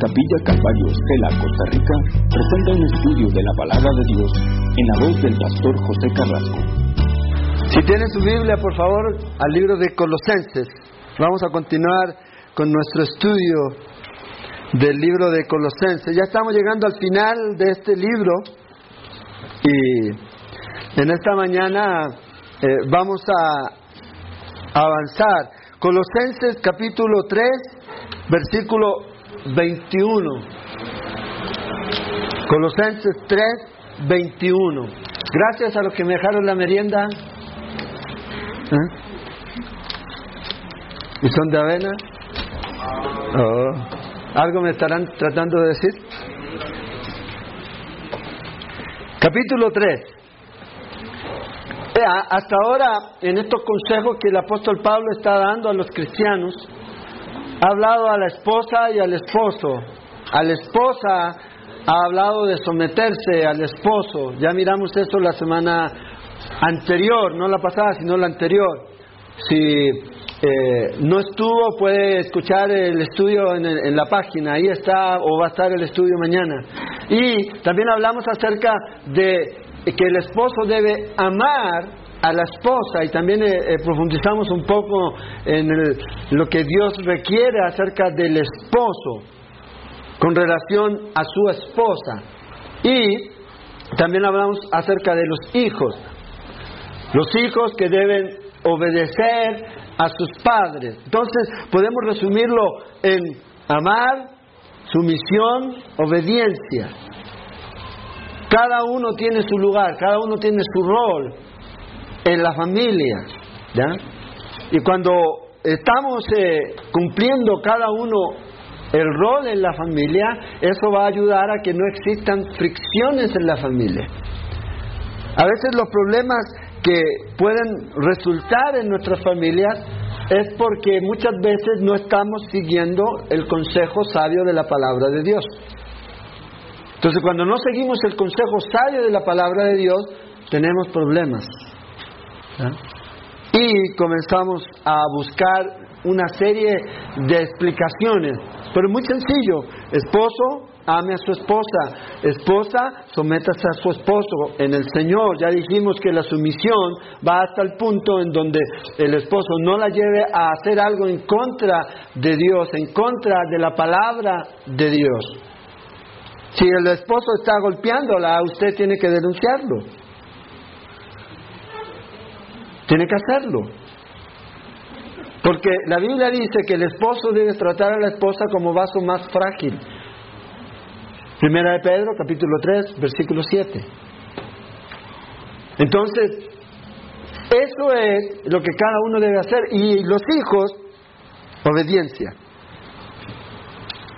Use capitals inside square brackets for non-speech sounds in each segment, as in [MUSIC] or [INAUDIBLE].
Capilla Calvario Estela, Costa Rica, presenta un estudio de la palabra de Dios en la voz del pastor José Carrasco. Si tienen su Biblia, por favor, al libro de Colosenses. Vamos a continuar con nuestro estudio del libro de Colosenses. Ya estamos llegando al final de este libro y en esta mañana eh, vamos a avanzar. Colosenses capítulo 3, versículo 21. Colosenses 3, 21. Gracias a los que me dejaron la merienda. ¿Eh? ¿Y son de avena? Oh. ¿Algo me estarán tratando de decir? Capítulo 3. Hasta ahora, en estos consejos que el apóstol Pablo está dando a los cristianos, ha hablado a la esposa y al esposo. A la esposa ha hablado de someterse al esposo. Ya miramos eso la semana anterior, no la pasada, sino la anterior. Si eh, no estuvo, puede escuchar el estudio en, en, la página, ahí está o va a estar el estudio mañana. Y también hablamos acerca de que el esposo debe amar a la esposa y también eh, eh, profundizamos un poco en lo que Dios requiere acerca del esposo con relación a su esposa. Y también hablamos acerca de los hijos. Los hijos que deben obedecer a sus padres. Entonces podemos resumirlo en amar, sumisión, obediencia. Cada uno tiene su lugar, cada uno tiene su rol en la familia. ¿ya? Y cuando estamos eh, cumpliendo cada uno el rol en la familia, eso va a ayudar a que no existan fricciones en la familia. A veces los problemas que pueden resultar en nuestras familias es porque muchas veces no estamos siguiendo el consejo sabio de la palabra de Dios. Entonces cuando no seguimos el consejo sabio de la palabra de Dios, tenemos problemas. Y comenzamos a buscar una serie de explicaciones, pero muy sencillo. Esposo, ame a su esposa. Esposa, sométase a su esposo en el Señor. Ya dijimos que la sumisión va hasta el punto en donde el esposo no la lleve a hacer algo en contra de Dios, en contra de la palabra de Dios. Si el esposo está golpeándola, usted tiene que denunciarlo. Tiene que hacerlo. Porque la Biblia dice que el esposo debe tratar a la esposa como vaso más frágil. Primera de Pedro, capítulo 3, versículo 7. Entonces, eso es lo que cada uno debe hacer. Y los hijos, obediencia.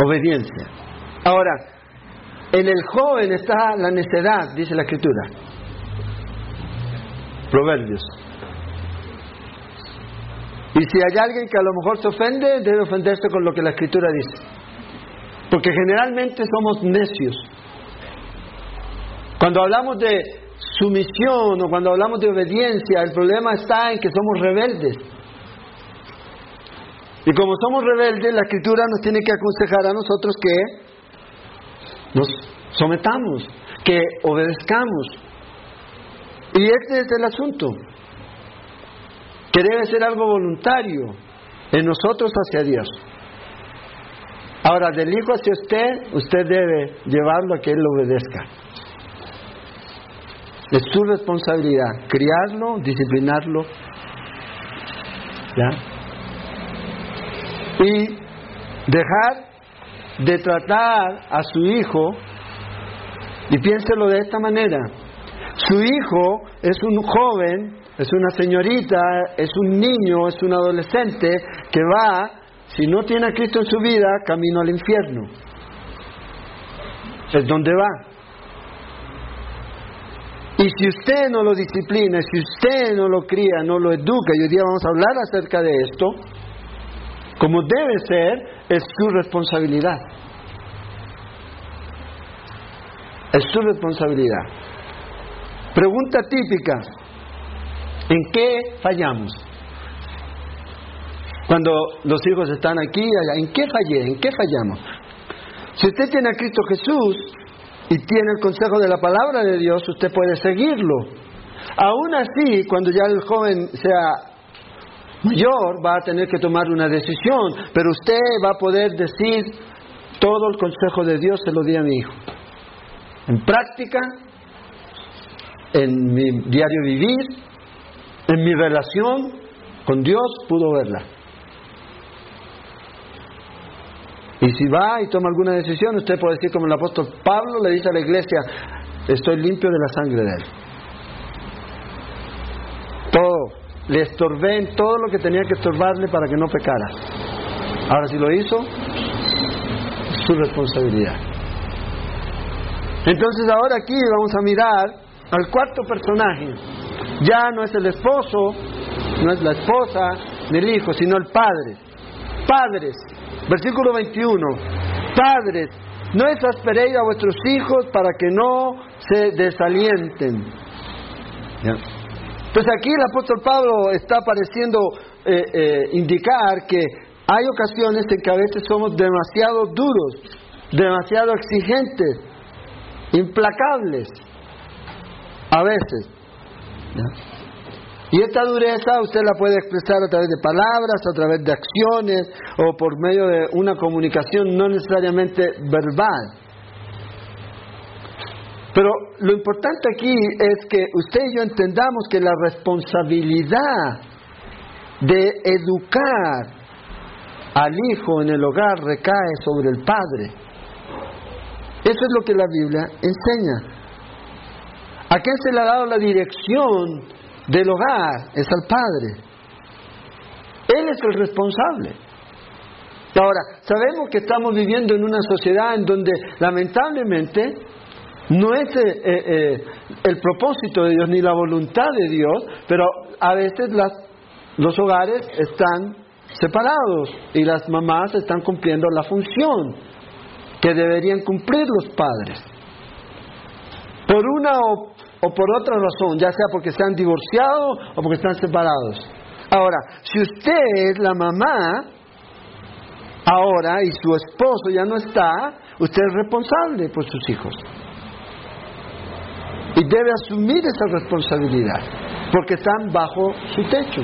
Obediencia. Ahora, en el joven está la necedad, dice la escritura. Proverbios. Y si hay alguien que a lo mejor se ofende, debe ofenderse con lo que la escritura dice. Porque generalmente somos necios. Cuando hablamos de sumisión o cuando hablamos de obediencia, el problema está en que somos rebeldes. Y como somos rebeldes, la escritura nos tiene que aconsejar a nosotros que nos sometamos, que obedezcamos. Y este es el asunto que debe ser algo voluntario en nosotros hacia Dios. Ahora, del hijo hacia usted, usted debe llevarlo a que él lo obedezca. Es su responsabilidad, criarlo, disciplinarlo. ¿Ya? Y dejar de tratar a su hijo, y piénselo de esta manera, su hijo es un joven es una señorita, es un niño, es un adolescente que va, si no tiene a Cristo en su vida, camino al infierno. Es donde va. Y si usted no lo disciplina, si usted no lo cría, no lo educa, y hoy día vamos a hablar acerca de esto, como debe ser, es su responsabilidad. Es su responsabilidad. Pregunta típica, ¿En qué fallamos? Cuando los hijos están aquí, allá, ¿en qué fallé? ¿En qué fallamos? Si usted tiene a Cristo Jesús y tiene el consejo de la palabra de Dios, usted puede seguirlo. Aún así, cuando ya el joven sea mayor, va a tener que tomar una decisión, pero usted va a poder decir, todo el consejo de Dios se lo di a mi hijo. En práctica, en mi diario vivir, en mi relación con Dios, pudo verla. Y si va y toma alguna decisión, usted puede decir como el apóstol Pablo le dice a la iglesia, estoy limpio de la sangre de él. Todo, le estorbé en todo lo que tenía que estorbarle para que no pecara. Ahora si lo hizo, es su responsabilidad. Entonces ahora aquí vamos a mirar al cuarto personaje. Ya no es el esposo, no es la esposa ni el hijo, sino el padre. Padres, Versículo 21. Padres, no exasperéis a vuestros hijos para que no se desalienten. Pues aquí el apóstol Pablo está pareciendo eh, eh, indicar que hay ocasiones en que a veces somos demasiado duros, demasiado exigentes, implacables. A veces. Y esta dureza usted la puede expresar a través de palabras, a través de acciones o por medio de una comunicación no necesariamente verbal. Pero lo importante aquí es que usted y yo entendamos que la responsabilidad de educar al hijo en el hogar recae sobre el padre. Eso es lo que la Biblia enseña. ¿A quién se le ha dado la dirección del hogar es al padre. Él es el responsable. Ahora, sabemos que estamos viviendo en una sociedad en donde lamentablemente no es eh, eh, eh, el propósito de Dios ni la voluntad de Dios, pero a veces los hogares están separados y las mamás están cumpliendo la función que deberían cumplir los padres. Por una o por otra razón, ya sea porque se han divorciado o porque están separados. Ahora, si usted es la mamá ahora y su esposo ya no está, usted es responsable por sus hijos. Y debe asumir esa responsabilidad, porque están bajo su techo.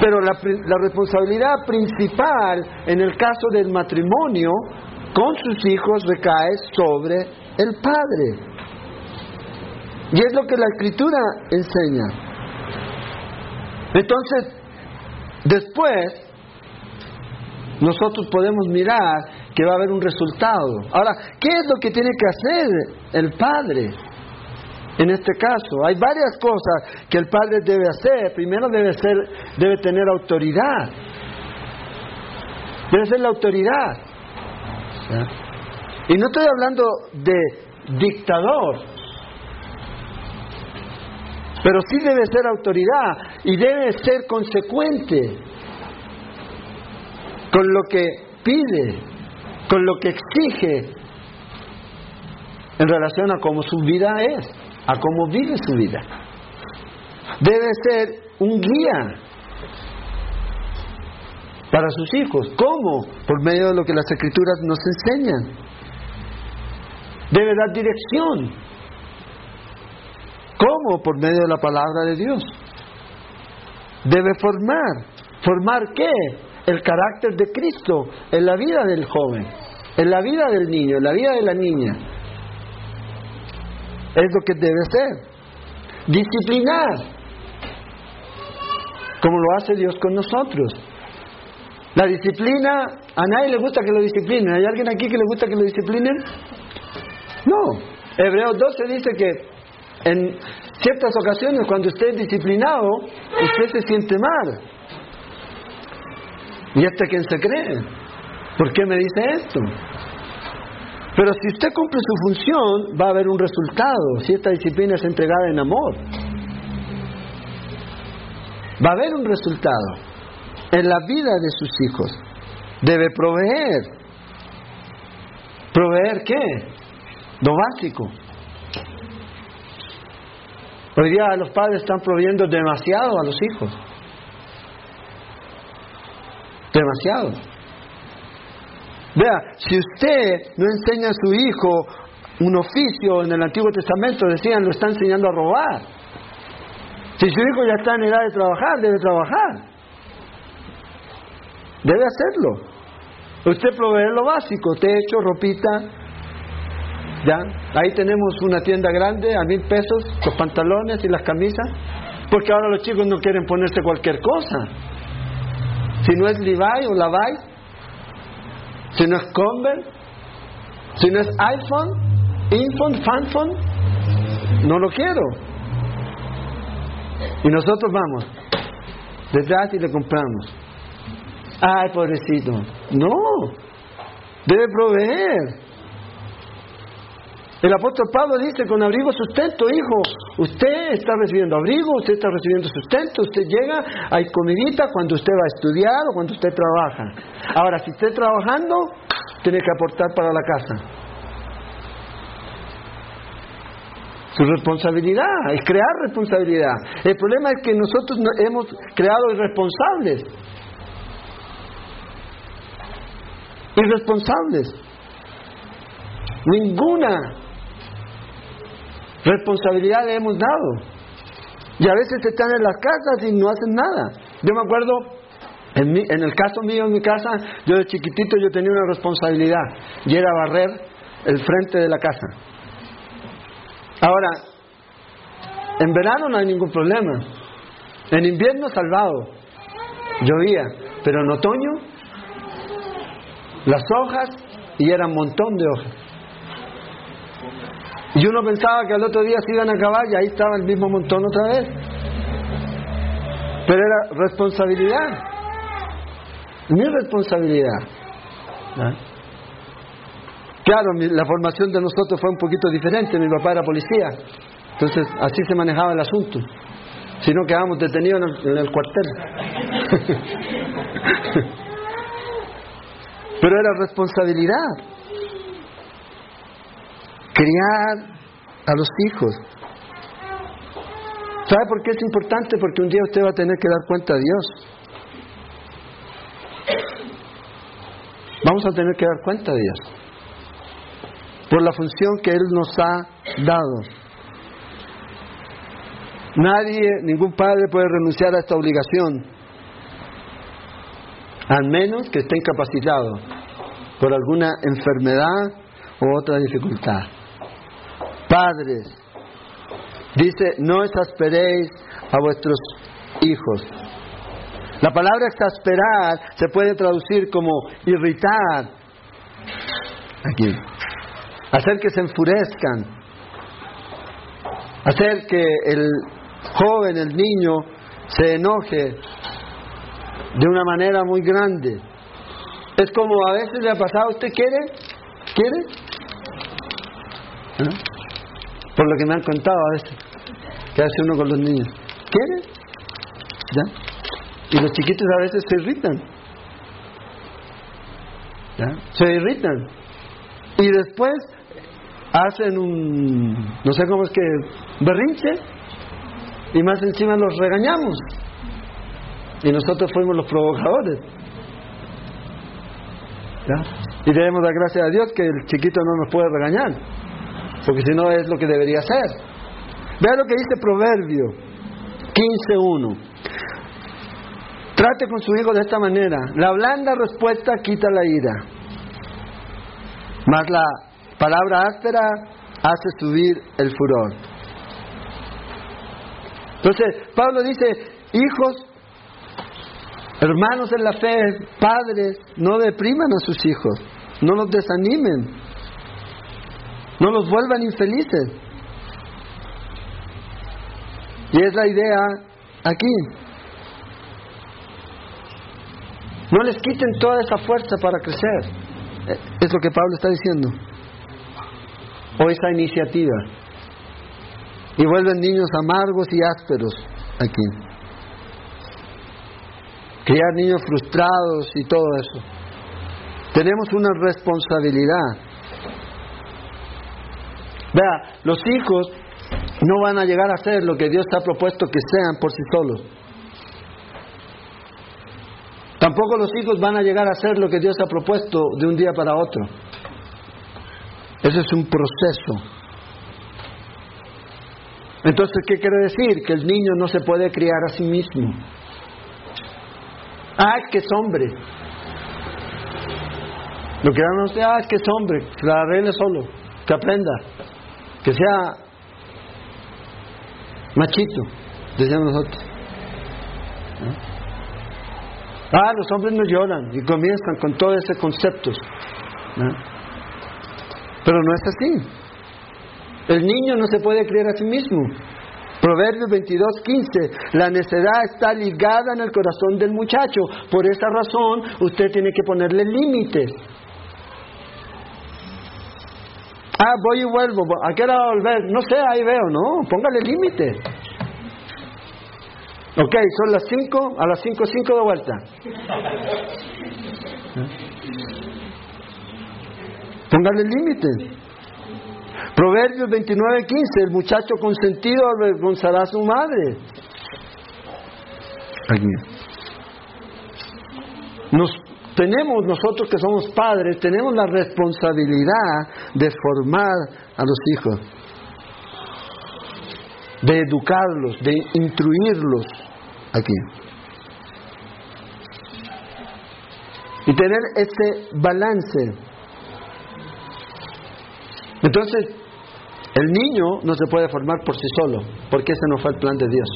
Pero la, la responsabilidad principal en el caso del matrimonio con sus hijos recae sobre el padre. Y es lo que la escritura enseña. Entonces, después, nosotros podemos mirar que va a haber un resultado. Ahora, ¿qué es lo que tiene que hacer el padre? En este caso, hay varias cosas que el padre debe hacer. Primero debe ser, debe tener autoridad. Debe ser la autoridad. Y no estoy hablando de dictador, pero sí debe ser autoridad y debe ser consecuente con lo que pide, con lo que exige en relación a cómo su vida es, a cómo vive su vida. Debe ser un guía para sus hijos. ¿Cómo? Por medio de lo que las escrituras nos enseñan. Debe dar dirección ¿Cómo? Por medio de la palabra de Dios. Debe formar. ¿Formar qué? El carácter de Cristo en la vida del joven, en la vida del niño, en la vida de la niña. Es lo que debe ser. Disciplinar. Como lo hace Dios con nosotros. La disciplina, a nadie le gusta que lo disciplinen. ¿Hay alguien aquí que le gusta que lo disciplinen? No. Hebreos 12 dice que en ciertas ocasiones, cuando usted es disciplinado, usted se siente mal. ¿Y hasta quién se cree? ¿Por qué me dice esto? Pero si usted cumple su función, va a haber un resultado, si esta disciplina es entregada en amor. Va a haber un resultado en la vida de sus hijos. Debe proveer. ¿Proveer qué? Lo básico. Hoy día los padres están proveyendo demasiado a los hijos. Demasiado. Vea, si usted no enseña a su hijo un oficio en el Antiguo Testamento, decían, lo está enseñando a robar. Si su hijo ya está en edad de trabajar, debe trabajar. Debe hacerlo. Usted provee lo básico, techo, ropita. ¿Ya? Ahí tenemos una tienda grande a mil pesos, los pantalones y las camisas. Porque ahora los chicos no quieren ponerse cualquier cosa. Si no es Levi o Levi, si no es Converse, si no es iPhone, Infon, Fanphone, no lo quiero. Y nosotros vamos detrás y le compramos. Ay, pobrecito. No, debe proveer. El apóstol Pablo dice, con abrigo sustento, hijo, usted está recibiendo abrigo, usted está recibiendo sustento, usted llega, hay comidita cuando usted va a estudiar o cuando usted trabaja. Ahora, si esté trabajando, tiene que aportar para la casa. Su responsabilidad es crear responsabilidad. El problema es que nosotros hemos creado irresponsables. Irresponsables. Ninguna responsabilidad le hemos dado. Y a veces están en las casas y no hacen nada. Yo me acuerdo, en, en el caso mío, en mi casa, yo de chiquitito yo tenía una responsabilidad y era barrer el frente de la casa. Ahora, en verano no hay ningún problema. En invierno salvado. Llovía. Pero en otoño, las hojas, y era un montón de hojas. Y uno pensaba que al otro día se iban a acabar y ahí estaba el mismo montón otra vez. Pero era responsabilidad. Mi responsabilidad. Claro, la formación de nosotros fue un poquito diferente. Mi papá era policía. Entonces, así se manejaba el asunto. Si no, quedábamos detenidos en el, cuartel. [LAUGHS] Pero era responsabilidad. Criar a los hijos. ¿Sabe por qué es importante? Porque un día usted va a tener que dar cuenta a Dios. Vamos a tener que dar cuenta a Dios. Por la función que Él nos ha dado. Nadie, ningún padre puede renunciar a esta obligación, al menos que esté incapacitado por alguna enfermedad u otra dificultad. Padres, dice, no exasperéis a vuestros hijos. La palabra exasperar se puede traducir como irritar. Aquí. Hacer que se enfurezcan. Hacer que el joven, el niño, se enoje de una manera muy grande. Es como a veces le ha pasado, ¿usted quiere? ¿Quiere? ¿Ah? Por lo que me han contado a veces, que hace uno con los niños. ¿Quiere? ¿Ya? Y los chiquitos a veces se irritan. ¿Ya? Se irritan. Y después hacen un, no sé cómo es que, berrinche y más encima los regañamos. Y nosotros fuimos los provocadores. Y debemos dar gracias a Dios que el chiquito no nos puede regañar, porque si no es lo que debería ser. Vea lo que dice Proverbio 15.1. Trate con su hijo de esta manera. La blanda respuesta quita la ira, mas la palabra áspera hace subir el furor. Entonces, Pablo dice, hijos, hermanos en la fe, padres, no depriman a sus hijos, no los desanimen, no los vuelvan infelices. Y es la idea aquí. No les quiten toda esa fuerza para crecer. Es lo que Pablo está diciendo. O esa iniciativa y vuelven niños amargos y ásperos aquí. Criar niños frustrados y todo eso. Tenemos una responsabilidad. Vea, los hijos no van a llegar a ser lo que Dios ha propuesto que sean por sí solos. Tampoco los hijos van a llegar a ser lo que Dios ha propuesto de un día para otro. Ese es un proceso. Entonces, ¿qué quiere decir? Que el niño no se puede criar a sí mismo. Ah, que es hombre. Lo que no sea, ah, es que es hombre, que la arregle solo, que aprenda, que sea machito, decíamos nosotros. Ah, los hombres no lloran y comienzan con todo ese concepto. Pero no es así. El niño no se puede criar a sí mismo. Proverbios 22, 15. La necedad está ligada en el corazón del muchacho. Por esa razón, usted tiene que ponerle límites. Ah, voy y vuelvo. ¿A qué hora volver? No sé, ahí veo, ¿no? Póngale límites. Ok, son las 5, a las 5, 5 de vuelta. Póngale límites. Proverbios 29, 15, el muchacho consentido avergonzará a su madre. Aquí. Nos, tenemos nosotros que somos padres, tenemos la responsabilidad de formar a los hijos, de educarlos, de instruirlos aquí. Y tener ese balance. Entonces, el niño no se puede formar por sí solo, porque ese no fue el plan de Dios.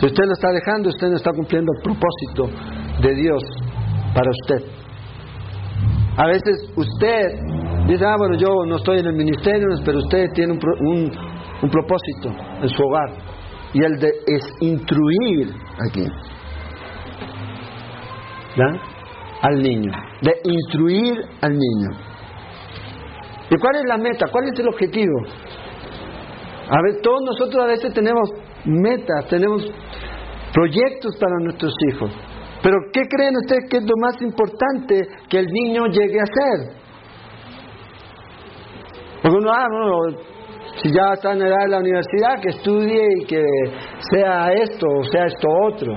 Si usted lo está dejando, usted no está cumpliendo el propósito de Dios para usted. A veces usted dice, ah, bueno, yo no estoy en el ministerio, pero usted tiene un, un, propósito en su hogar. Y el de es instruir aquí. ¿Ya? Al niño. De instruir al niño. ¿Y cuál es la meta? ¿Cuál es el objetivo? A ver, todos nosotros a veces tenemos metas, tenemos proyectos para nuestros hijos. Pero ¿qué creen ustedes que es lo más importante que el niño llegue a ser? Porque uno, ah, no, si ya está en edad de la universidad, que estudie y que sea esto o sea esto otro.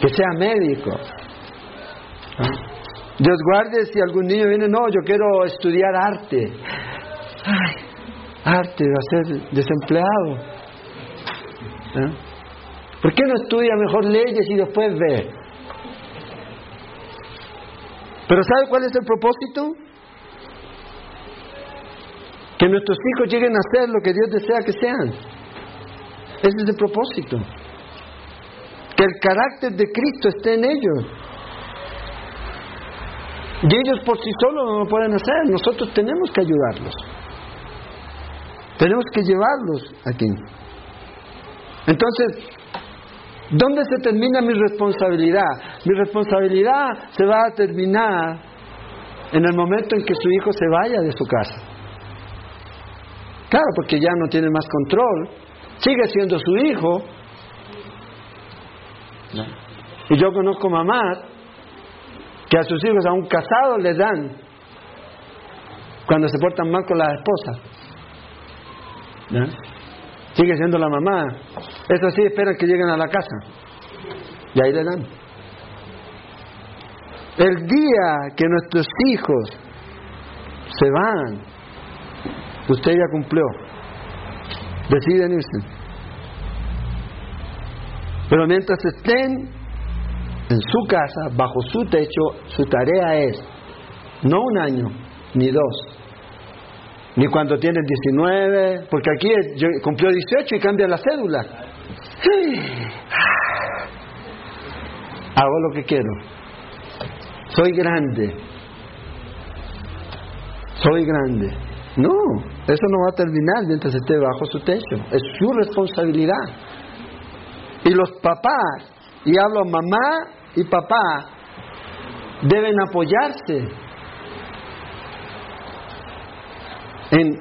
Que sea médico. Dios guarde si algún niño viene, no, yo quiero estudiar arte. Ay, arte, va a ser desempleado. ¿Eh? ¿Por qué no estudia mejor leyes y después ve? Pero ¿sabe cuál es el propósito? Que nuestros hijos lleguen a ser lo que Dios desea que sean. Ese es el propósito. Que el carácter de Cristo esté en ellos. Y ellos por sí solos no lo pueden hacer, nosotros tenemos que ayudarlos. Tenemos que llevarlos aquí. Entonces, ¿dónde se termina mi responsabilidad? Mi responsabilidad se va a terminar en el momento en que su hijo se vaya de su casa. Claro, porque ya no tiene más control, sigue siendo su hijo. Y yo conozco mamás que a sus hijos, a un casado, les dan cuando se portan mal con la esposa. Sigue siendo la mamá. Eso sí, esperan que lleguen a la casa. Y ahí le dan. El día que nuestros hijos se van, usted ya cumplió. Deciden irse. Pero mientras estén en su casa, bajo su techo, su tarea es no un año, ni dos, ni cuando tienen 19, porque aquí cumplió 18 y cambia la cédula. Hago lo que quiero. Soy grande. Soy grande. No, eso no va a terminar mientras esté bajo su techo. Es su responsabilidad. Y los papás, y hablo mamá y papá deben apoyarse en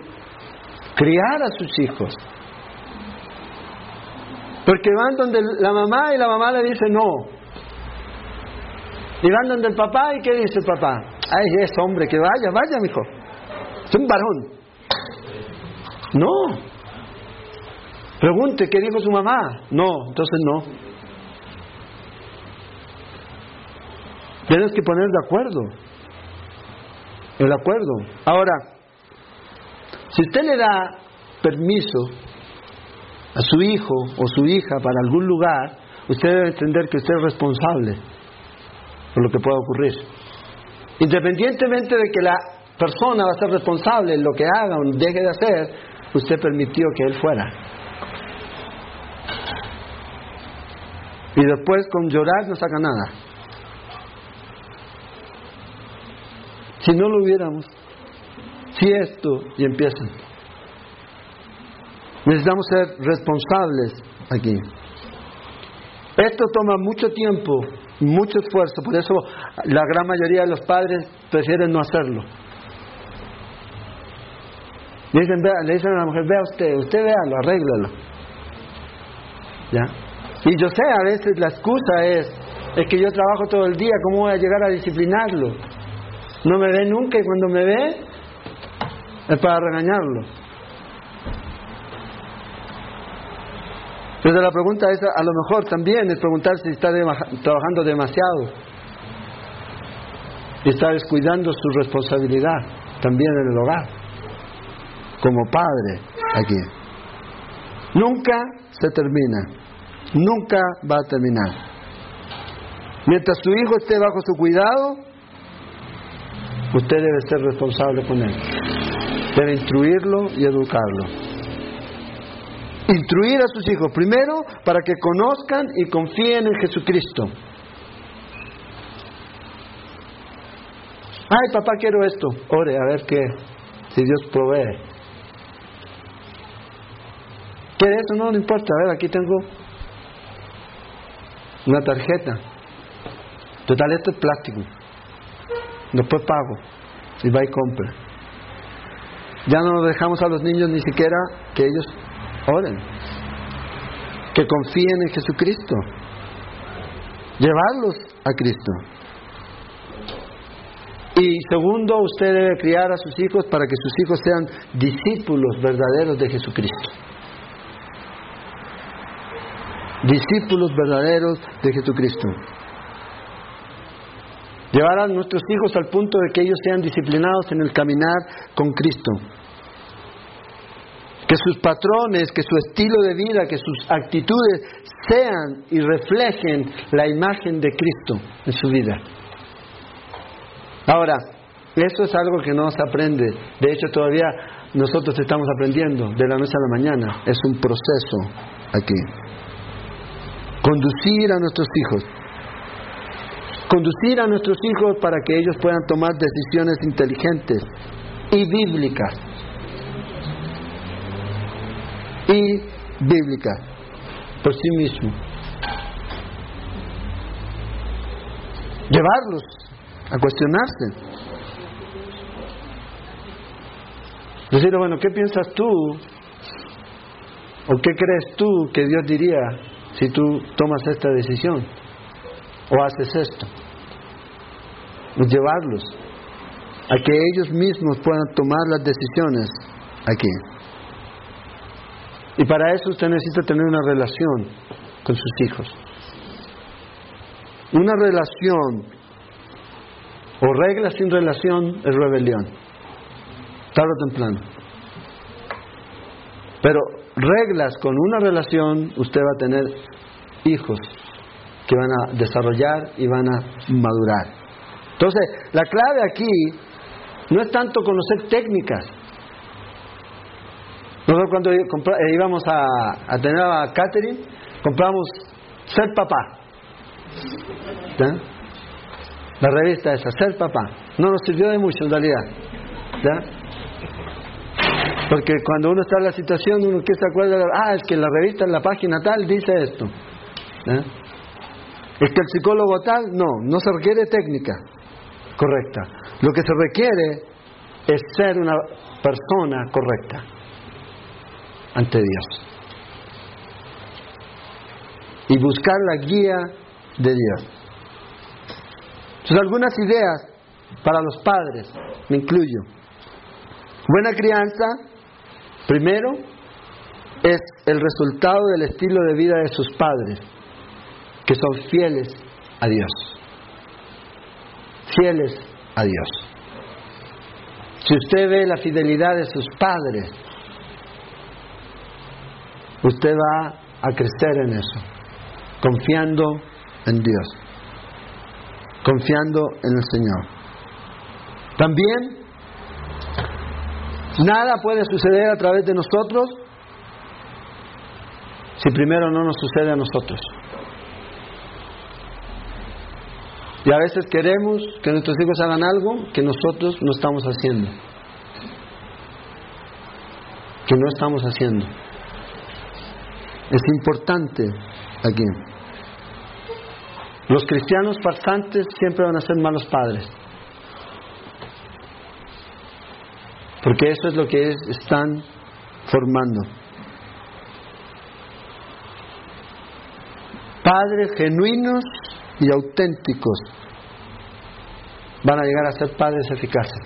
criar a sus hijos. Porque van donde la mamá y la mamá le dice no. Y van donde el papá y ¿qué dice el papá? Ay, es hombre, que vaya, vaya, hijo. Es un varón. No. Pregunte, ¿qué dijo su mamá? No, entonces no. Tienes que poner de acuerdo. El acuerdo. Ahora, si usted le da permiso a su hijo o su hija para algún lugar, usted debe entender que usted es responsable por lo que pueda ocurrir. Independientemente de que la persona va a ser responsable en lo que haga o deje de hacer, usted permitió que él fuera. Y después con llorar no saca nada. Si no lo hubiéramos, si esto, y empiezan. Necesitamos ser responsables aquí. Esto toma mucho tiempo, mucho esfuerzo, por eso la gran mayoría de los padres prefieren no hacerlo. Le dicen, le dicen a la mujer, vea usted, usted véalo, arréglalo. ¿Ya? Y yo sé, a veces la excusa es, es que yo trabajo todo el día, ¿cómo voy a llegar a disciplinarlo? No me ve nunca y cuando me ve es para regañarlo. Entonces la pregunta es, a lo mejor también es preguntar si está trabajando demasiado y está descuidando su responsabilidad también en el hogar, como padre aquí. Nunca se termina, nunca va a terminar. Mientras su hijo esté bajo su cuidado, usted debe ser responsable con él. Debe instruirlo y educarlo instruir a sus hijos, primero para que conozcan y confíen en Jesucristo. Ay, papá, quiero esto. Ore, a ver qué, si Dios provee. ¿Quiere eso? No, no importa. A ver, aquí tengo una tarjeta. Total, esto es plástico. Después pago. Y va y compra. Ya no dejamos a los niños ni siquiera que ellos oren, que confíen en Jesucristo, llevarlos a Cristo. Y segundo, usted debe criar a sus hijos para que sus hijos sean discípulos verdaderos de Jesucristo. Discípulos verdaderos de Jesucristo. Llevar a nuestros hijos al punto de que ellos sean disciplinados en el caminar con Cristo que sus patrones, que su estilo de vida, que sus actitudes sean y reflejen la imagen de Cristo en su vida. Ahora, eso es algo que no se aprende. De hecho, todavía nosotros estamos aprendiendo de la noche a la mañana. Es un proceso aquí. Conducir a nuestros hijos. Conducir a nuestros hijos para que ellos puedan tomar decisiones inteligentes y bíblicas y bíblica por sí mismo. Llevarlos a cuestionarse. Decirle, bueno, ¿qué piensas tú? ¿O qué crees tú que Dios diría si tú tomas esta decisión? ¿O haces esto? Llevarlos a que ellos mismos puedan tomar las decisiones aquí. Y para eso usted necesita tener una relación con sus hijos. Una relación o regla sin relación es rebelión, tarde o temprano. Pero reglas con una relación, usted va a tener hijos que van a desarrollar y van a madurar. Entonces, la clave aquí no es tanto conocer técnicas, nosotros cuando eh, íbamos a, tener a Catherine, compramos Ser Papá. La revista esa, Ser Papá. No nos sirvió de mucho en realidad. Porque cuando uno está en la situación, uno que se acuerda, ah, es que la revista, en la página tal, dice esto. Es que el psicólogo tal, no, no se requiere técnica correcta. Lo que se requiere es ser una persona correcta ante Dios. Y buscar la guía de Dios. Son algunas ideas para los padres, me incluyo. Buena crianza, primero, es el resultado del estilo de vida de sus padres, que son fieles a Dios. Fieles a Dios. Si usted ve la fidelidad de sus padres, usted va a crecer en eso, confiando en Dios, confiando en el Señor. También, nada puede suceder a través de nosotros si primero no nos sucede a nosotros. Y a veces queremos que nuestros hijos hagan algo que nosotros no estamos haciendo. Que no estamos haciendo. Es importante aquí. Los cristianos farsantes siempre van a ser malos padres. Porque eso es lo que están formando. Padres genuinos y auténticos van a llegar a ser padres eficaces.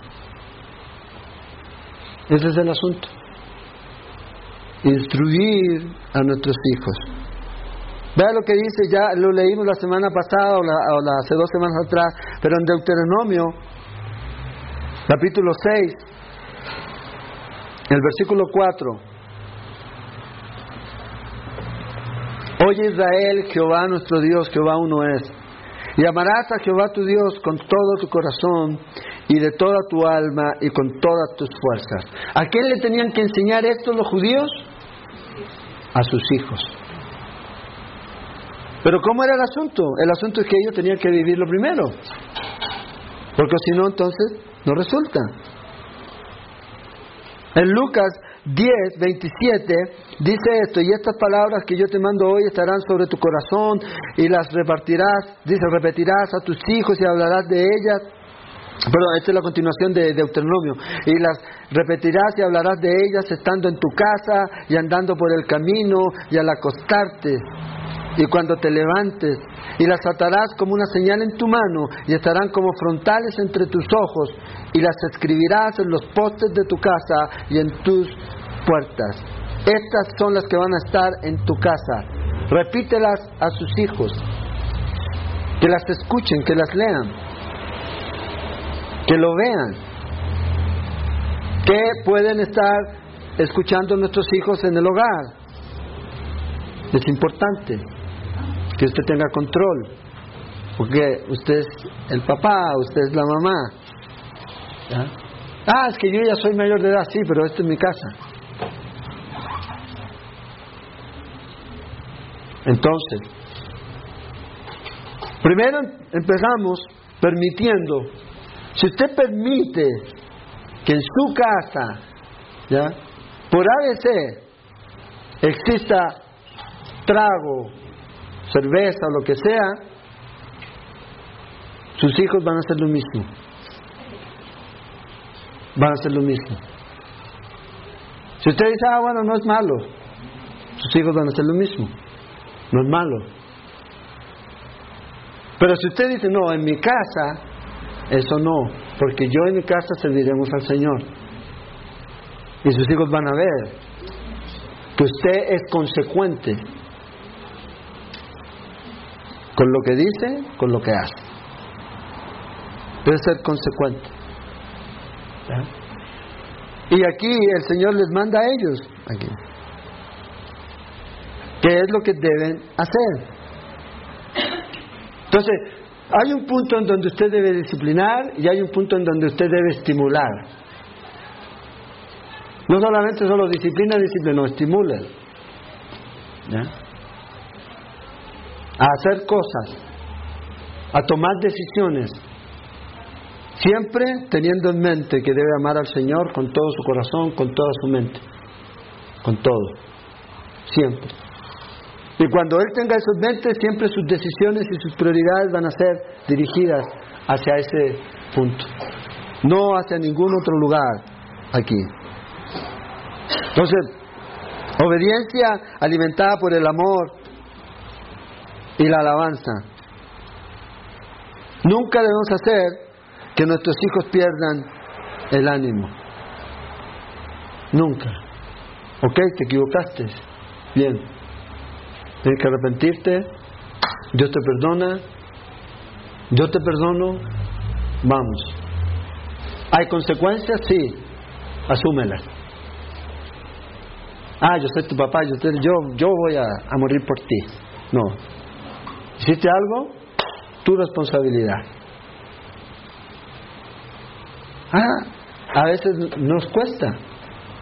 Ese es el asunto. Instruir a nuestros hijos. Vea lo que dice, ya lo leímos la semana pasada o, la, hace dos semanas atrás, pero en Deuteronomio, capítulo 6, el versículo 4. Oye Israel, Jehová nuestro Dios, Jehová uno es. Y amarás a Jehová tu Dios con todo tu corazón y de toda tu alma y con todas tus fuerzas. ¿A quién le tenían que enseñar esto los judíos? A sus hijos. Pero ¿cómo era el asunto? El asunto es que ellos tenían que vivirlo primero. Porque si no, entonces no resulta. En Lucas 10, 27 dice esto, y estas palabras que yo te mando hoy estarán sobre tu corazón y las repartirás, dice, repetirás a tus hijos y hablarás de ellas. Perdón, esta es la continuación de Deuteronomio. Y las repetirás y hablarás de ellas estando en tu casa y andando por el camino y al acostarte y cuando te levantes, y las atarás como una señal en tu mano, y estarán como frontales entre tus ojos, y las escribirás en los postes de tu casa y en tus puertas. Estas son las que van a estar en tu casa. Repítelas a sus hijos, que las escuchen, que las lean, que lo vean, que pueden estar escuchando nuestros hijos en el hogar. Es importante que usted tenga control, porque usted es el papá, usted es la mamá. Ah, es que yo ya soy mayor de edad, sí, pero esto es mi casa. Entonces, primero empezamos permitiendo, si usted permite que en su casa, ¿ya? por ABC, exista trago, cerveza o lo que sea, sus hijos van a hacer lo mismo. Van a hacer lo mismo. Si usted dice, ah, bueno, no es malo, sus hijos van a hacer lo mismo. No es malo. Pero si usted dice, no, en mi casa, eso no, porque yo en mi casa serviremos al Señor. Y sus hijos van a ver que usted es consecuente con lo que dice, con lo que hace. Debe ser consecuente. Y aquí el Señor les manda a ellos, aquí, qué es lo que deben hacer. Entonces, hay un punto en donde usted debe disciplinar y hay un punto en donde usted debe estimular. No solamente solo disciplina, disciplina, no, estimula. ¿Ya? A hacer cosas, a tomar decisiones, siempre teniendo en mente que debe amar al Señor con todo su corazón, con toda su mente, con todo, siempre. Y cuando Él tenga eso en mente, siempre sus decisiones y sus prioridades van a ser dirigidas hacia ese punto, no hacia ningún otro lugar aquí. Entonces, obediencia alimentada por el amor, y la alabanza. Nunca debemos hacer que nuestros hijos pierdan el ánimo. Nunca. Ok, te equivocaste. Bien. Tienes que arrepentirte. Dios te perdona. Yo te perdono. Vamos. ¿Hay consecuencias? Sí. Asúmelas. Ah, yo soy tu papá, yo, yo, yo voy a, a morir por ti. No. ¿Hiciste algo? Tu responsabilidad. Ah, a veces nos cuesta,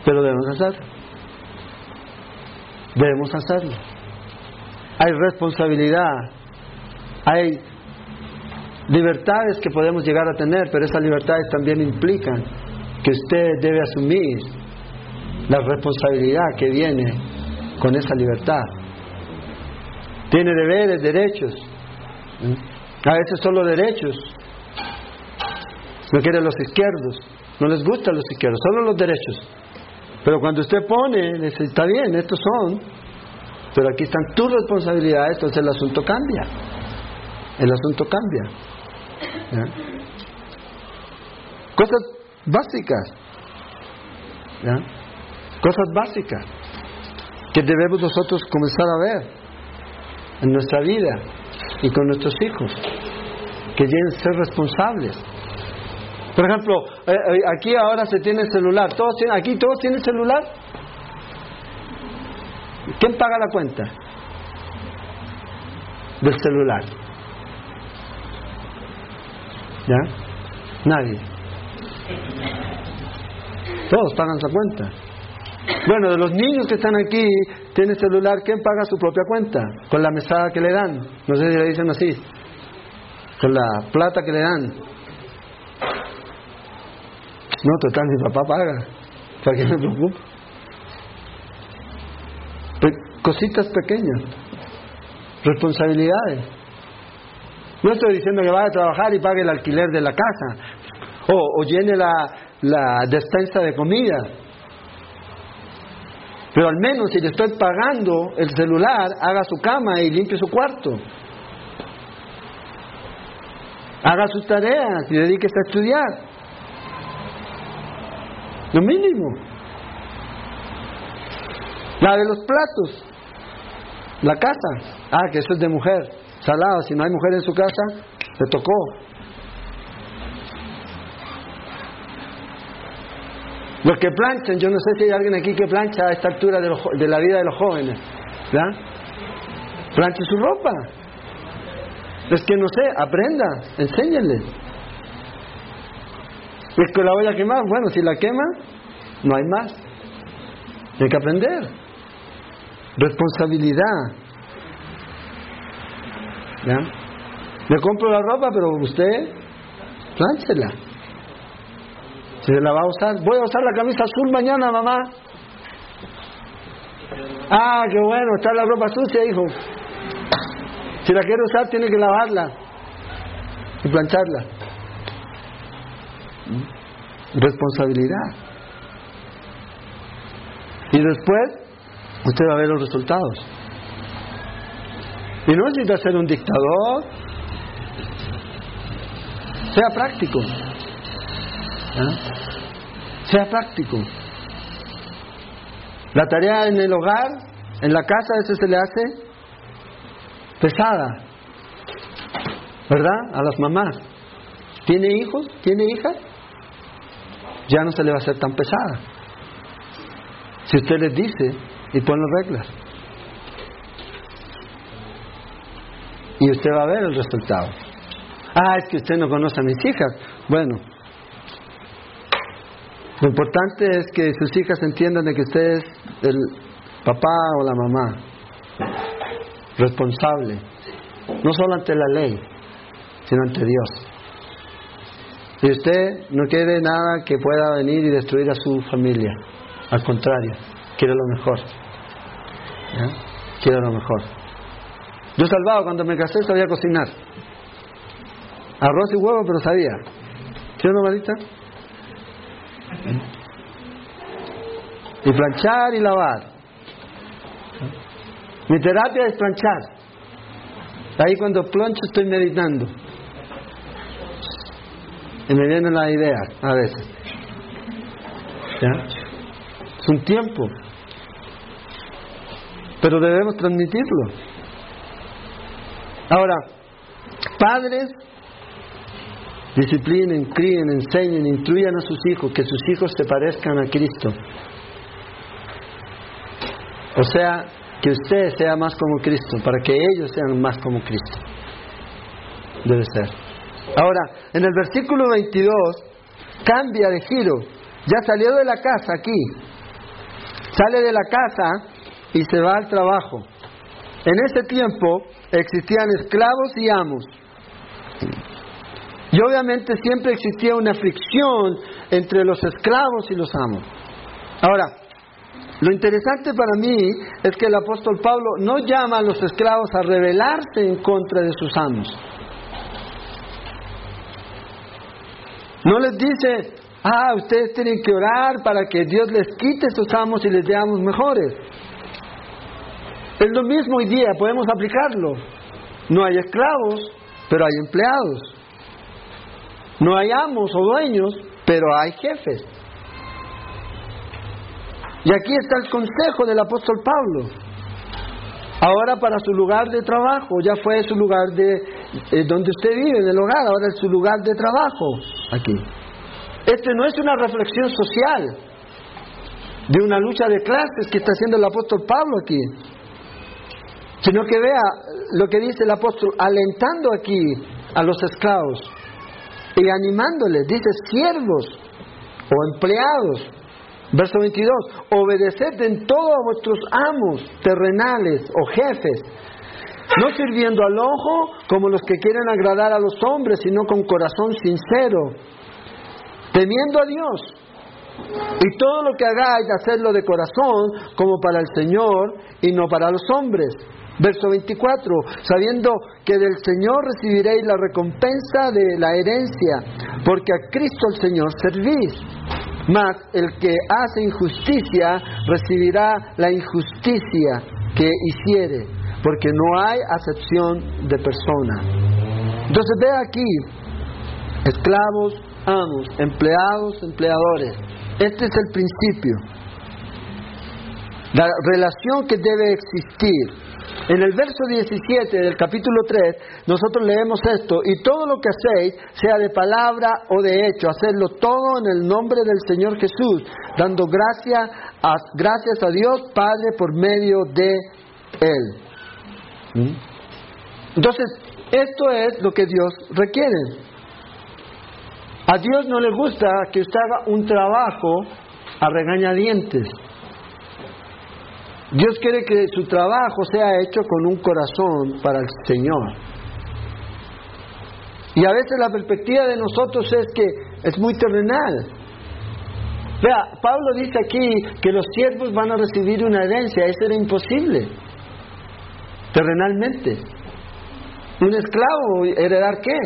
pero debemos hacerlo. Debemos hacerlo. Hay responsabilidad, hay libertades que podemos llegar a tener, pero esas libertades también implican que usted debe asumir la responsabilidad que viene con esa libertad. Tiene deberes, derechos. A veces solo derechos. No quieren los izquierdos. No les gustan los izquierdos, solo los derechos. Pero cuando usted pone, está bien, estos son, pero aquí están tus responsabilidades, entonces el asunto cambia. El asunto cambia. Cosas básicas. Cosas básicas que debemos nosotros comenzar a ver en nuestra vida y con nuestros hijos, que deben ser responsables. Por ejemplo, eh, eh, aquí ahora se tiene celular, todos tienen, aquí todos tienen celular. ¿Quién paga la cuenta del celular? ¿Ya? Nadie. Todos pagan su cuenta. Bueno, de los niños que están aquí, tienen celular, ¿quién paga su propia cuenta? Con la mesada que le dan. No sé si le dicen así. Con la plata que le dan. No, total, mi papá paga. ¿Para qué me preocupa? cositas pequeñas. Responsabilidades. No estoy diciendo que vaya a trabajar y pague el alquiler de la casa. O, llene la despensa de comida. Pero al menos si le estoy pagando el celular, haga su cama y limpie su cuarto. Haga sus tareas y dedíquese a estudiar. Lo mínimo. La de los platos. La casa. Ah, que eso es de mujer. Salado, si no hay mujer en su casa, le tocó. Los que planchan, yo no sé si hay alguien aquí que plancha a esta altura de, de la vida de los jóvenes. ¿verdad? Planche su ropa. Es que no sé, aprenda, enséñenle. Es que la voy a quemar, bueno, si la quema, no hay más. Hay que aprender. Responsabilidad. ¿Ya? Le compro la ropa, pero usted, plánchela. Se la va a usar, voy a usar la camisa azul mañana, mamá. Ah, qué bueno, está la ropa sucia, hijo. Si la quiere usar, tiene que lavarla y plancharla. Responsabilidad. Y después, usted va a ver los resultados. Y no necesita ser un dictador. Sea práctico. Sea práctico. La tarea en el hogar, en la casa, a veces se le hace pesada. ¿Verdad? A las mamás. ¿Tiene hijos? ¿Tiene hijas? Ya no se le va a hacer tan pesada. Si usted les dice y pone reglas. Y usted va a ver el resultado. Ah, es que usted no conoce a mis hijas. Bueno, lo importante es que sus hijas entiendan de que usted es el papá o la mamá responsable, no solo ante la ley, sino ante Dios. Y usted no quiere nada que pueda venir y destruir a su familia, al contrario, quiere lo mejor. Quiere lo mejor. Yo salvado cuando me casé sabía cocinar. Arroz y huevo, pero sabía. ¿Sí o no, Marita? Y planchar y lavar. Mi terapia es planchar. Ahí cuando plancho estoy meditando. Y me vienen las ideas a veces. Es un tiempo. Pero debemos transmitirlo. Ahora, padres Disciplinen, críen, enseñen, instruyan a sus hijos, que sus hijos se parezcan a Cristo. O sea, que usted sea más como Cristo, para que ellos sean más como Cristo. Debe ser. Ahora, en el versículo 22, cambia de giro. Ya salió de la casa aquí. Sale de la casa y se va al trabajo. En ese tiempo existían esclavos y amos. Y obviamente siempre existía una fricción entre los esclavos y los amos. Ahora, lo interesante para mí es que el apóstol Pablo no llama a los esclavos a rebelarse en contra de sus amos. No les dice, ah, ustedes tienen que orar para que Dios les quite sus amos y les dé amos mejores. Es lo mismo hoy día, podemos aplicarlo. No hay esclavos, pero hay empleados. No hay amos o dueños, pero hay jefes. Y aquí está el consejo del apóstol Pablo. Ahora para su lugar de trabajo, ya fue su lugar de eh, donde usted vive, en el hogar, ahora es su lugar de trabajo aquí. Este no es una reflexión social de una lucha de clases que está haciendo el apóstol Pablo aquí sino que vea lo que dice el apóstol, alentando aquí a los esclavos y animándoles, dice siervos o empleados. Verso 22, obedeced en todo a vuestros amos terrenales o jefes, no sirviendo al ojo como los que quieren agradar a los hombres, sino con corazón sincero, temiendo a Dios. Y todo lo que hagáis, hacerlo de corazón como para el Señor y no para los hombres Verso 24, sabiendo que del Señor recibiréis la recompensa de la herencia, porque a Cristo el Señor servís. Mas el que hace injusticia recibirá la injusticia que hiciere, porque no hay acepción de persona. Entonces ve aquí, esclavos, amos, empleados, empleadores. Este es el principio. La relación que debe existir en el verso 17 del capítulo 3, nosotros leemos esto, y todo lo que hacéis, sea de palabra o de hecho, hacedlo todo en el nombre del Señor Jesús, dando gracia a, gracias a Dios Padre por medio de Él. Entonces, esto es lo que Dios requiere. A Dios no le gusta que usted haga un trabajo a regañadientes. Dios quiere que su trabajo sea hecho con un corazón para el Señor. Y a veces la perspectiva de nosotros es que es muy terrenal. Vea, Pablo dice aquí que los siervos van a recibir una herencia, eso era imposible, terrenalmente. Un esclavo, heredar qué?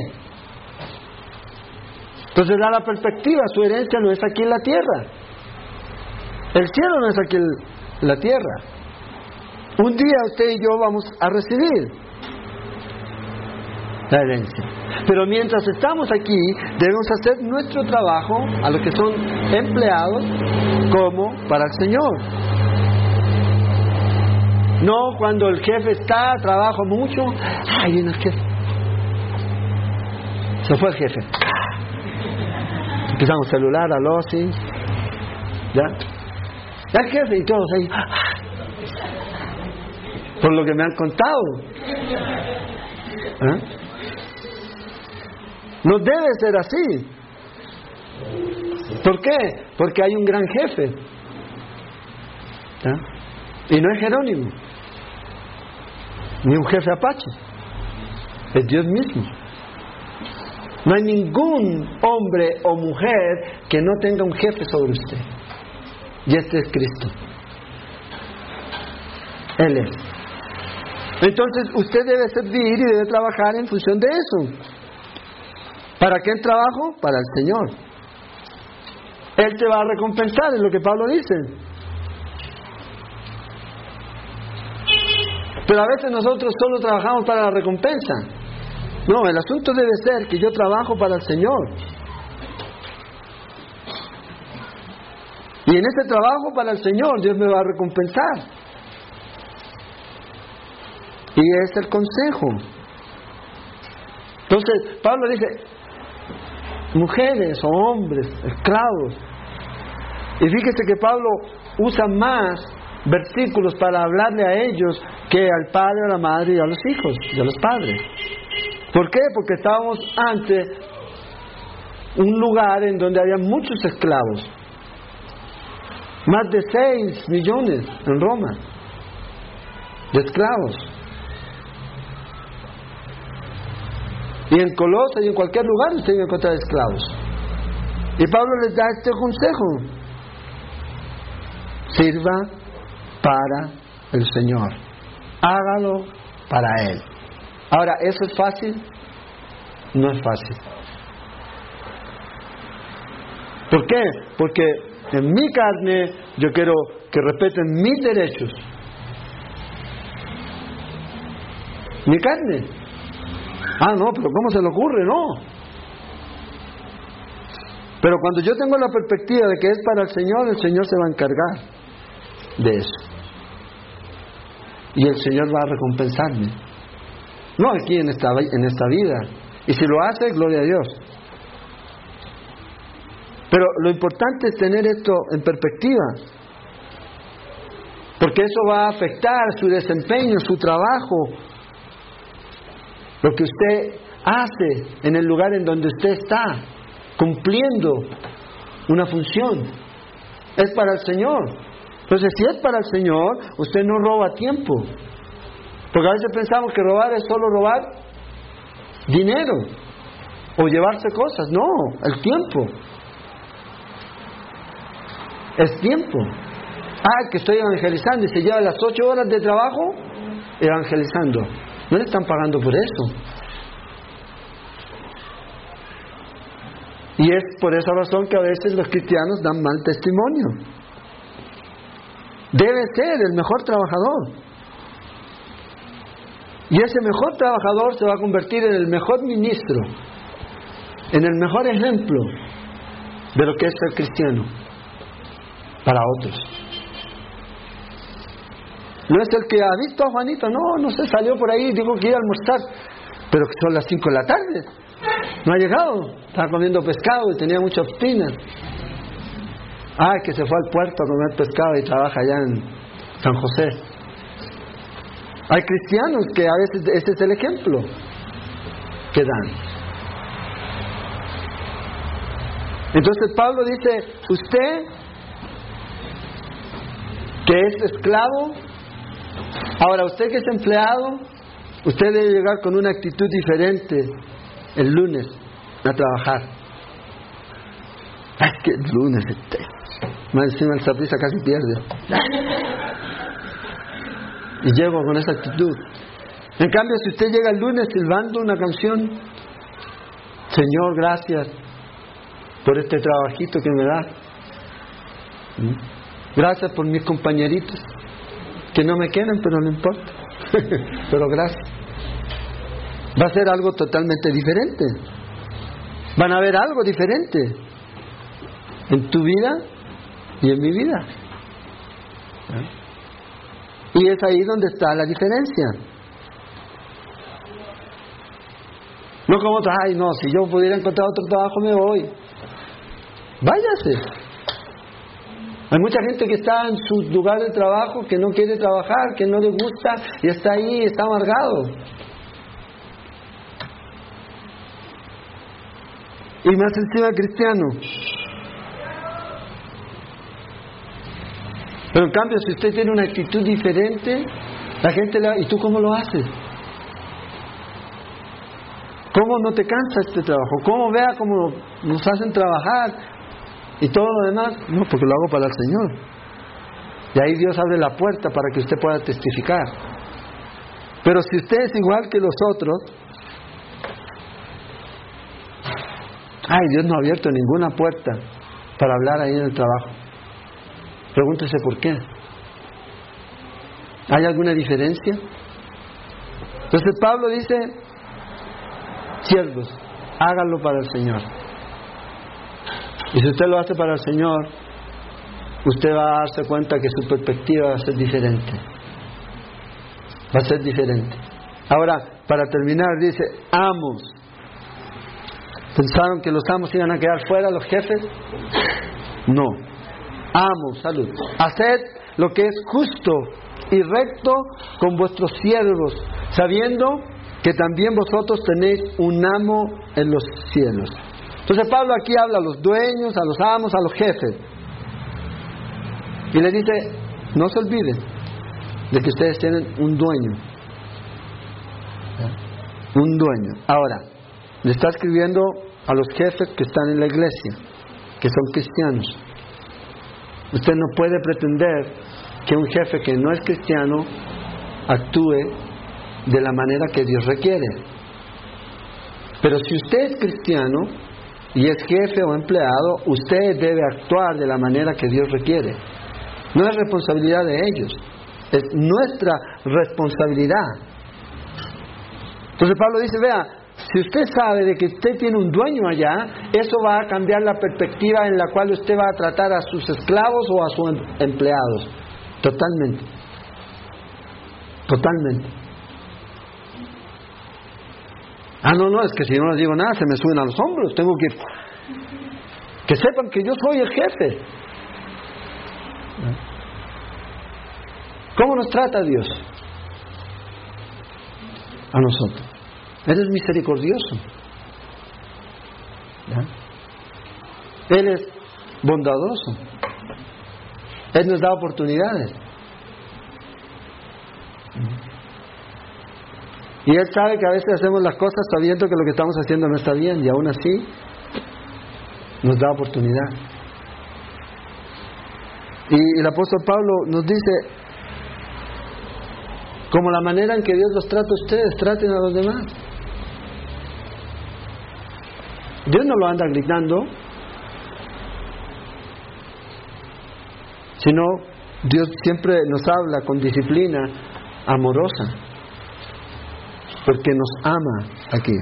Entonces da la perspectiva, su herencia no es aquí en la tierra. El cielo no es aquí en la tierra. Un día usted y yo vamos a recibir la herencia. Pero mientras estamos aquí, debemos hacer nuestro trabajo a los que son empleados como para el Señor. No cuando el jefe está, trabajo mucho, ay, el jefe. Se fue el jefe. Empezamos celular, a sí. ¿Ya? Ya el jefe y todos ahí por lo que me han contado. ¿Eh? No debe ser así. ¿Por qué? Porque hay un gran jefe. ¿Eh? Y no es Jerónimo, ni un jefe apache, es Dios mismo. No hay ningún hombre o mujer que no tenga un jefe sobre usted. Y este es Cristo. Él es. Entonces usted debe servir y debe trabajar en función de eso. ¿Para qué el trabajo? Para el Señor. Él te va a recompensar, es lo que Pablo dice. Pero a veces nosotros solo trabajamos para la recompensa. No, el asunto debe ser que yo trabajo para el Señor. Y en ese trabajo para el Señor Dios me va a recompensar. Y es el consejo. Entonces, Pablo dice, mujeres o hombres, esclavos. Y fíjese que Pablo usa más versículos para hablarle a ellos que al padre, a la madre y a los hijos, y a los padres. ¿Por qué? Porque estábamos ante un lugar en donde había muchos esclavos. Más de 6 millones en Roma de esclavos. Y en Colosa y en cualquier lugar usted va encontrar esclavos. Y Pablo les da este consejo. Sirva para el Señor. Hágalo para Él. Ahora, ¿eso es fácil? No es fácil. ¿Por qué? Porque en mi carne yo quiero que respeten mis derechos. Mi carne. Ah, no, pero ¿cómo se le ocurre? No. Pero cuando yo tengo la perspectiva de que es para el Señor, el Señor se va a encargar de eso. Y el Señor va a recompensarme. No aquí en esta, en esta vida. Y si lo hace, gloria a Dios. Pero lo importante es tener esto en perspectiva. Porque eso va a afectar su desempeño, su trabajo, lo que usted hace en el lugar en donde usted está, cumpliendo una función. Es para el Señor. Entonces, si es para el Señor, usted no roba tiempo. Porque a veces pensamos que robar es solo robar dinero o llevarse cosas. No, el tiempo. Es tiempo. Ah, que estoy evangelizando y se lleva las ocho horas de trabajo evangelizando. No están pagando por eso. Y es por esa razón que a veces los cristianos dan mal testimonio. Debe ser el mejor trabajador. Y ese mejor trabajador se va a convertir en el mejor ministro, en el mejor ejemplo de lo que es ser cristiano para otros. No es el que ha visto a Juanito, no, no se salió por ahí, dijo que iba a almorzar, pero son las 5 de la tarde, no ha llegado, estaba comiendo pescado y tenía mucha obstina. Ah, que se fue al puerto a comer pescado y trabaja allá en San José. Hay cristianos que a veces este es el ejemplo que dan. Entonces Pablo dice, usted que es esclavo, ahora usted que es empleado, usted debe llegar con una actitud diferente el lunes a trabajar. Ay, que lunes este. Más encima el saprisa casi pierde. Y llego con esa actitud. En cambio, si usted llega el lunes silbando una canción, Señor, gracias por este trabajito que me da. Gracias por mis compañeritos, que no me quedan, pero no importa. [LAUGHS] pero gracias. Va a ser algo totalmente diferente. Van a ver algo diferente en tu vida y en mi vida. Y es ahí donde está la diferencia. No como otros, ay no, si yo pudiera encontrar otro trabajo me voy. Váyase. Hay mucha gente que está en su lugar de trabajo, que no quiere trabajar, que no le gusta y está ahí, está amargado. Y más encima cristiano. Pero en cambio, si usted tiene una actitud diferente, la gente le ¿y tú cómo lo haces? ¿Cómo no te cansa este trabajo? ¿Cómo vea cómo nos hacen trabajar? Y todo lo demás, no, porque lo hago para el Señor. Y ahí Dios abre la puerta para que usted pueda testificar. Pero si usted es igual que los otros, ay, Dios no ha abierto ninguna puerta para hablar ahí en el trabajo. Pregúntese por qué. ¿Hay alguna diferencia? Entonces Pablo dice, siervos, háganlo para el Señor. Y si usted lo hace para el Señor, usted va a darse cuenta que su perspectiva va a ser diferente. Va a ser diferente. Ahora, para terminar, dice, amos, ¿Pensaron que los amos iban a quedar fuera, los jefes? No. Amos, salud. Haced lo que es justo y recto con vuestros siervos, sabiendo que también vosotros tenéis un amo en los cielos. Entonces Pablo aquí habla a los dueños, a los amos, a los jefes. Y le dice, no se olviden de que ustedes tienen un dueño. Un dueño. Ahora, le está escribiendo a los jefes que están en la iglesia, que son cristianos. Usted no puede pretender que un jefe que no es cristiano actúe de la manera que Dios requiere. Pero si usted es cristiano y es jefe o empleado, usted debe actuar de la manera que Dios requiere. No es responsabilidad de ellos, es nuestra responsabilidad. Entonces Pablo dice, vea, si usted sabe de que usted tiene un dueño allá, eso va a cambiar la perspectiva en la cual usted va a tratar a sus esclavos o a sus em-, empleados. Totalmente. Totalmente. Ah, no, no, es que si no les digo nada se me suben a los hombros. Tengo que... Que sepan que yo soy el jefe. ¿Cómo nos trata Dios? A nosotros. Él es misericordioso. Él es bondadoso. Él nos da oportunidades. Y Él sabe que a veces hacemos las cosas sabiendo que lo que estamos haciendo no está bien y aún así nos da oportunidad. Y el apóstol Pablo nos dice, como la manera en que Dios los trata a ustedes, traten a los demás. Dios no lo anda gritando, sino Dios siempre nos habla con disciplina amorosa, porque nos ama aquí.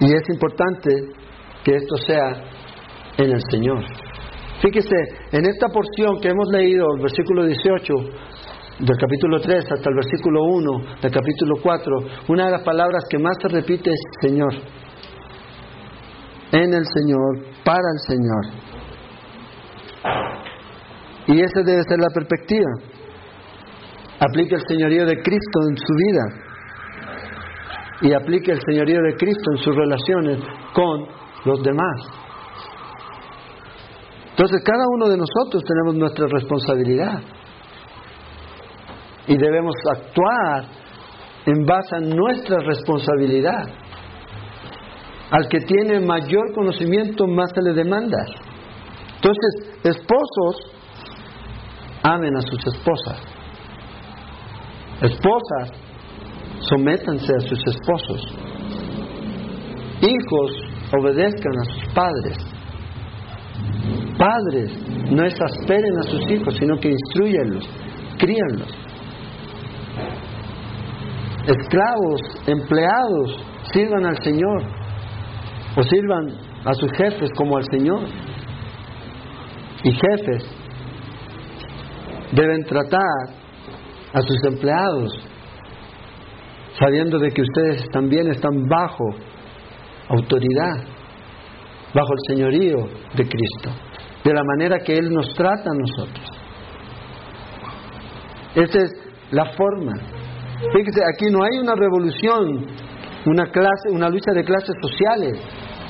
Y es importante que esto sea en el Señor. Fíjese, en esta porción que hemos leído, el versículo 18, del capítulo 3 hasta el versículo 1 del capítulo 4, una de las palabras que más se repite es Señor. En el Señor, para el Señor. Y esa debe ser la perspectiva. Aplique el señorío de Cristo en su vida. Y aplique el señorío de Cristo en sus relaciones con los demás. Entonces cada uno de nosotros tenemos nuestra responsabilidad y debemos actuar en base a nuestra responsabilidad. Al que tiene mayor conocimiento, más se le demanda. Entonces, esposos, amen a sus esposas. Esposas, sométanse a sus esposos. Hijos, obedezcan a sus padres. Padres, no exasperen a sus hijos, sino que instruyanlos, críanlos esclavos, empleados, sirvan al Señor o sirvan a sus jefes como al Señor. Y jefes deben tratar a sus empleados sabiendo de que ustedes también están bajo autoridad, bajo el señorío de Cristo, de la manera que Él nos trata a nosotros. Esa es la forma Fíjese, aquí no hay una revolución, una clase, una lucha de clases sociales.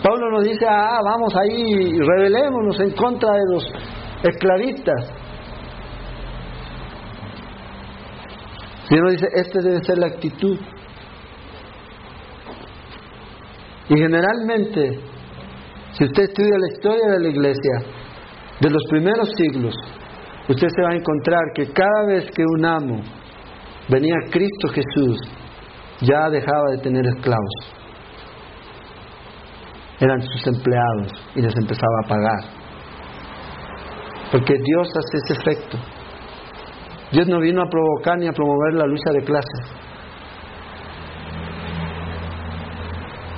Pablo nos dice, ah, vamos ahí, rebelémonos en contra de los esclavistas. Sino dice, esta debe ser la actitud. Y generalmente, si usted estudia la historia de la iglesia, de los primeros siglos, usted se va a encontrar que cada vez que un amo venía Cristo Jesús, ya dejaba de tener esclavos. Eran sus empleados y les empezaba a pagar. Porque Dios hace ese efecto. Dios no vino a provocar ni a promover la lucha de clases,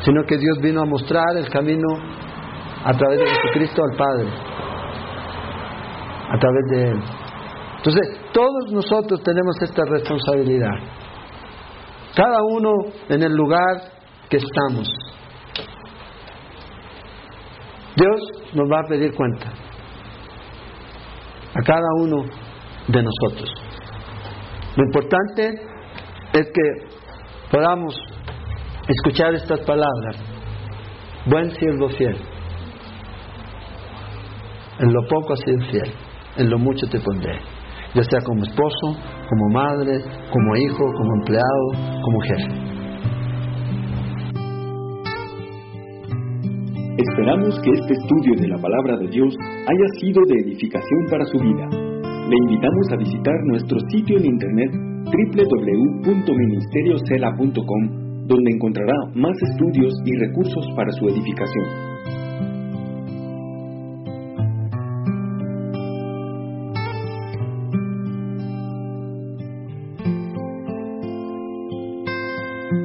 sino que Dios vino a mostrar el camino a través de Jesucristo al Padre, a través de Él. Entonces, todos nosotros tenemos esta responsabilidad. Cada uno en el lugar que estamos. Dios nos va a pedir cuenta a cada uno de nosotros. Lo importante es que podamos escuchar estas palabras. Buen siervo fiel. En lo poco has sido fiel, en lo mucho te pondré. Ya sea como esposo, como madre, como hijo, como empleado, como jefe. Esperamos que este estudio de la palabra de Dios haya sido de edificación para su vida. Le invitamos a visitar nuestro sitio en internet www.ministeriocela.com donde encontrará más estudios y recursos para su edificación.